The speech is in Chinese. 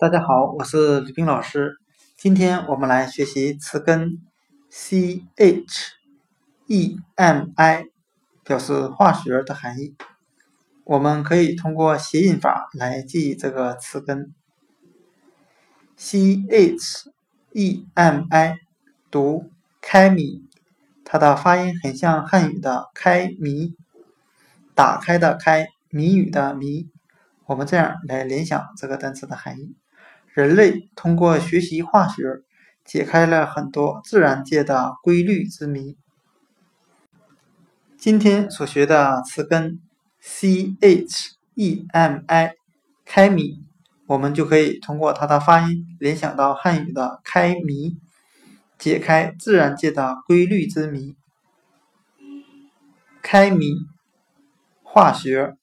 大家好，我是吕冰老师。今天我们来学习词根 c h e m i，表示化学的含义。我们可以通过谐音法来记忆这个词根 c h e m i，读开米，它的发音很像汉语的开谜，打开的开，谜语的谜。我们这样来联想这个单词的含义。人类通过学习化学，解开了很多自然界的规律之谜。今天所学的词根 c h e m i 开谜，我们就可以通过它的发音联想到汉语的开谜，解开自然界的规律之谜。开谜，化学。